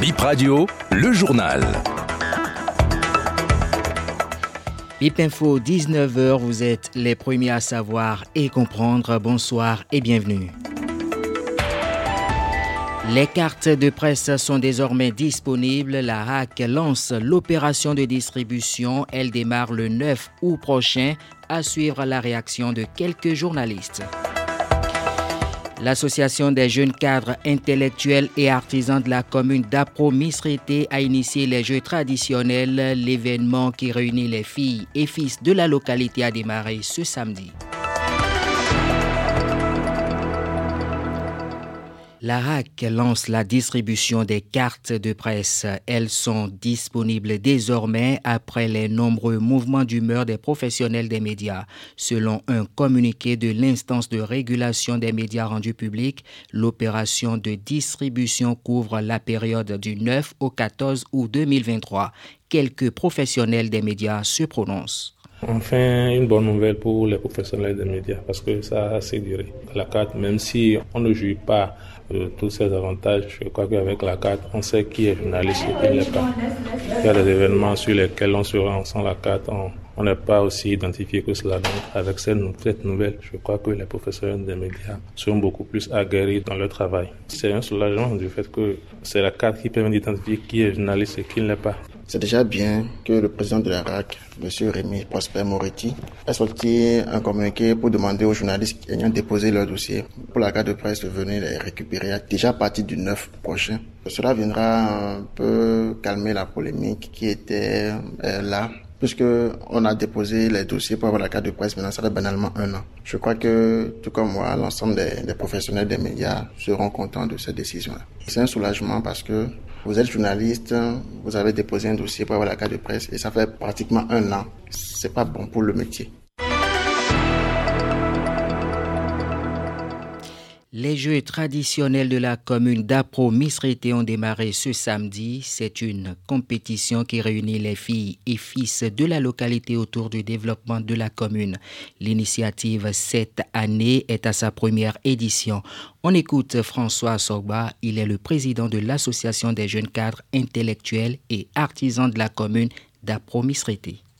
Bip Radio, le journal. Bip Info, 19h, vous êtes les premiers à savoir et comprendre. Bonsoir et bienvenue. Les cartes de presse sont désormais disponibles. La RAC lance l'opération de distribution. Elle démarre le 9 août prochain à suivre la réaction de quelques journalistes. L'Association des jeunes cadres intellectuels et artisans de la commune d'Apro-Misrité a initié les Jeux traditionnels. L'événement qui réunit les filles et fils de la localité a démarré ce samedi. La RAC lance la distribution des cartes de presse. Elles sont disponibles désormais après les nombreux mouvements d'humeur des professionnels des médias. Selon un communiqué de l'instance de régulation des médias rendus publics, l'opération de distribution couvre la période du 9 au 14 août 2023. Quelques professionnels des médias se prononcent. Enfin, une bonne nouvelle pour les professionnels des médias parce que ça a assez duré. La carte, même si on ne joue pas de tous ces avantages, je crois qu'avec la carte, on sait qui est journaliste et qui ne l'est pas. Il y a des événements sur lesquels on se rend sans la carte, on n'est pas aussi identifié que cela. Donc, avec cette, cette, nouvelle, je crois que les professionnels des médias sont beaucoup plus aguerris dans leur travail. C'est un soulagement du fait que c'est la carte qui permet d'identifier qui est journaliste et qui ne l'est pas. C'est déjà bien que le président de la RAC, M. Rémi Prosper Moretti, ait sorti un communiqué pour demander aux journalistes ayant déposé leur dossier pour la carte de presse de venir les récupérer déjà à partir du 9 prochain. Cela viendra un peu calmer la polémique qui était là puisque on a déposé les dossiers pour avoir la carte de presse, maintenant ça fait banalement un an. Je crois que, tout comme moi, l'ensemble des, des, professionnels des médias seront contents de cette décision-là. C'est un soulagement parce que vous êtes journaliste, vous avez déposé un dossier pour avoir la carte de presse et ça fait pratiquement un an. C'est pas bon pour le métier. Les Jeux traditionnels de la commune d'Apro-Misrité ont démarré ce samedi. C'est une compétition qui réunit les filles et fils de la localité autour du développement de la commune. L'initiative cette année est à sa première édition. On écoute François Sogba, il est le président de l'Association des jeunes cadres intellectuels et artisans de la commune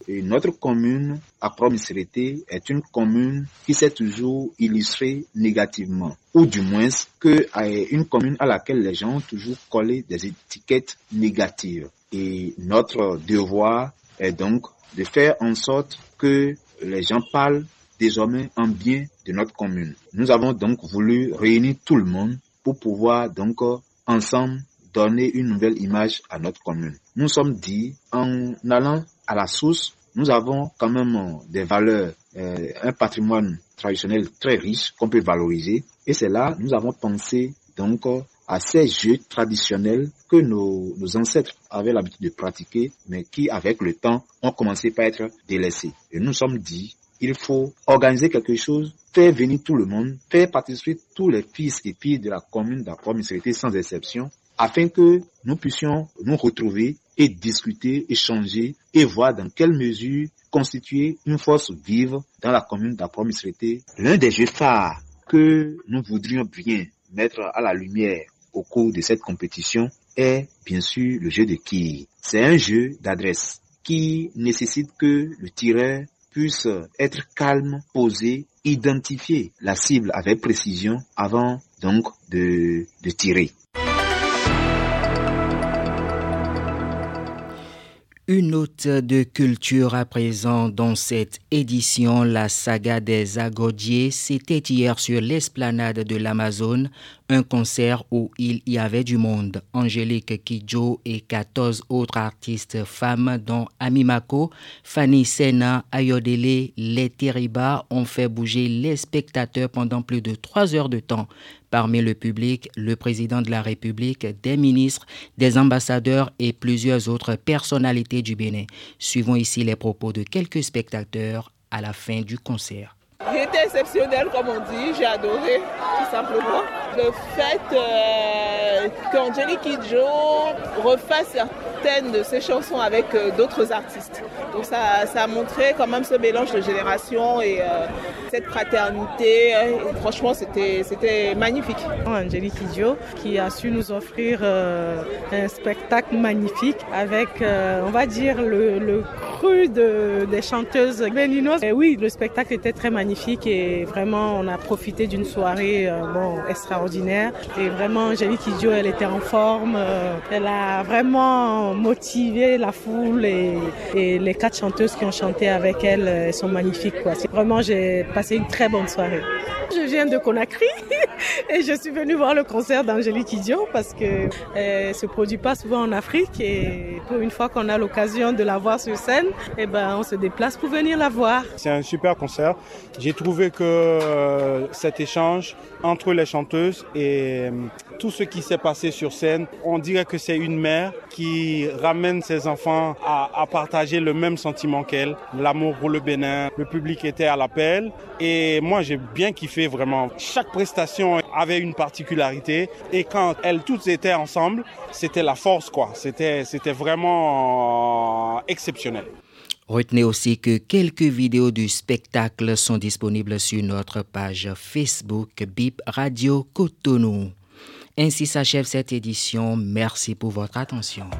d'Apro-Misrité. Notre commune, à Promisérité, est une commune qui s'est toujours illustrée négativement, ou du moins que une commune à laquelle les gens ont toujours collé des étiquettes négatives. Et notre devoir est donc de faire en sorte que les gens parlent désormais en bien de notre commune. Nous avons donc voulu réunir tout le monde pour pouvoir donc ensemble donner une nouvelle image à notre commune. Nous sommes dit en allant à la source nous avons quand même des valeurs, euh, un patrimoine traditionnel très riche qu'on peut valoriser. Et c'est là, nous avons pensé donc à ces jeux traditionnels que nos, ancêtres avaient l'habitude de pratiquer, mais qui, avec le temps, ont commencé par être délaissés. Et nous sommes dit, il faut organiser quelque chose, faire venir tout le monde, faire participer tous les fils et filles de la commune d'accord sans exception, afin que nous puissions nous retrouver et discuter, échanger et voir dans quelle mesure constituer une force vive dans la commune d'Apromisreté. L'un des jeux phares que nous voudrions bien mettre à la lumière au cours de cette compétition est bien sûr le jeu de quilles. C'est un jeu d'adresse qui nécessite que le tireur puisse être calme, posé, identifier la cible avec précision avant donc de, de tirer. Une note de culture à présent dans cette édition, la saga des Agodiers, c'était hier sur l'esplanade de l'Amazone, un concert où il y avait du monde. Angélique Kidjo et 14 autres artistes femmes dont Amimako, Fanny Sena, Ayodele, Les Teriba ont fait bouger les spectateurs pendant plus de trois heures de temps. Parmi le public, le président de la République, des ministres, des ambassadeurs et plusieurs autres personnalités du Bénin. Suivons ici les propos de quelques spectateurs à la fin du concert. C'était exceptionnel, comme on dit, j'ai adoré, tout simplement. Le fait euh, qu'Angélique Kidjo refasse certaines de ses chansons avec euh, d'autres artistes. Donc ça, ça a montré quand même ce mélange de générations et euh, cette fraternité. franchement, c'était, magnifique. Angélique Idio qui a su nous offrir un spectacle magnifique avec, on va dire, le de, des chanteuses béninoises. Et oui, le spectacle était très magnifique et vraiment, on a profité d'une soirée bon, extraordinaire. Et vraiment, Angélique Idio, elle était en forme. elle a vraiment motivé la foule et, les quatre chanteuses qui ont chanté avec elle elles sont magnifiques. Quoi. Vraiment, j'ai passé une très bonne soirée. Je viens de Conakry et je suis venue voir le concert d'Angélique Idio parce que ne se produit pas souvent en Afrique et pour une fois qu'on a l'occasion de la voir sur scène, eh ben on se déplace pour venir la voir. C'est un super concert. J'ai trouvé que euh, cet échange entre les chanteuses et euh, tout ce qui s'est passé sur scène, on dirait que c'est une mère qui ramène ses enfants à, partager le même sentiment qu'elle, l'amour pour le Bénin. Le public était à l'appel et moi j'ai bien kiffé vraiment. Chaque prestation avait une particularité et quand elles toutes étaient ensemble, c'était la force quoi. C'était c'était vraiment exceptionnel. Retenez aussi que quelques vidéos du spectacle sont disponibles sur notre page Facebook Bip Radio Cotonou. Ainsi s'achève cette édition. Merci pour votre attention.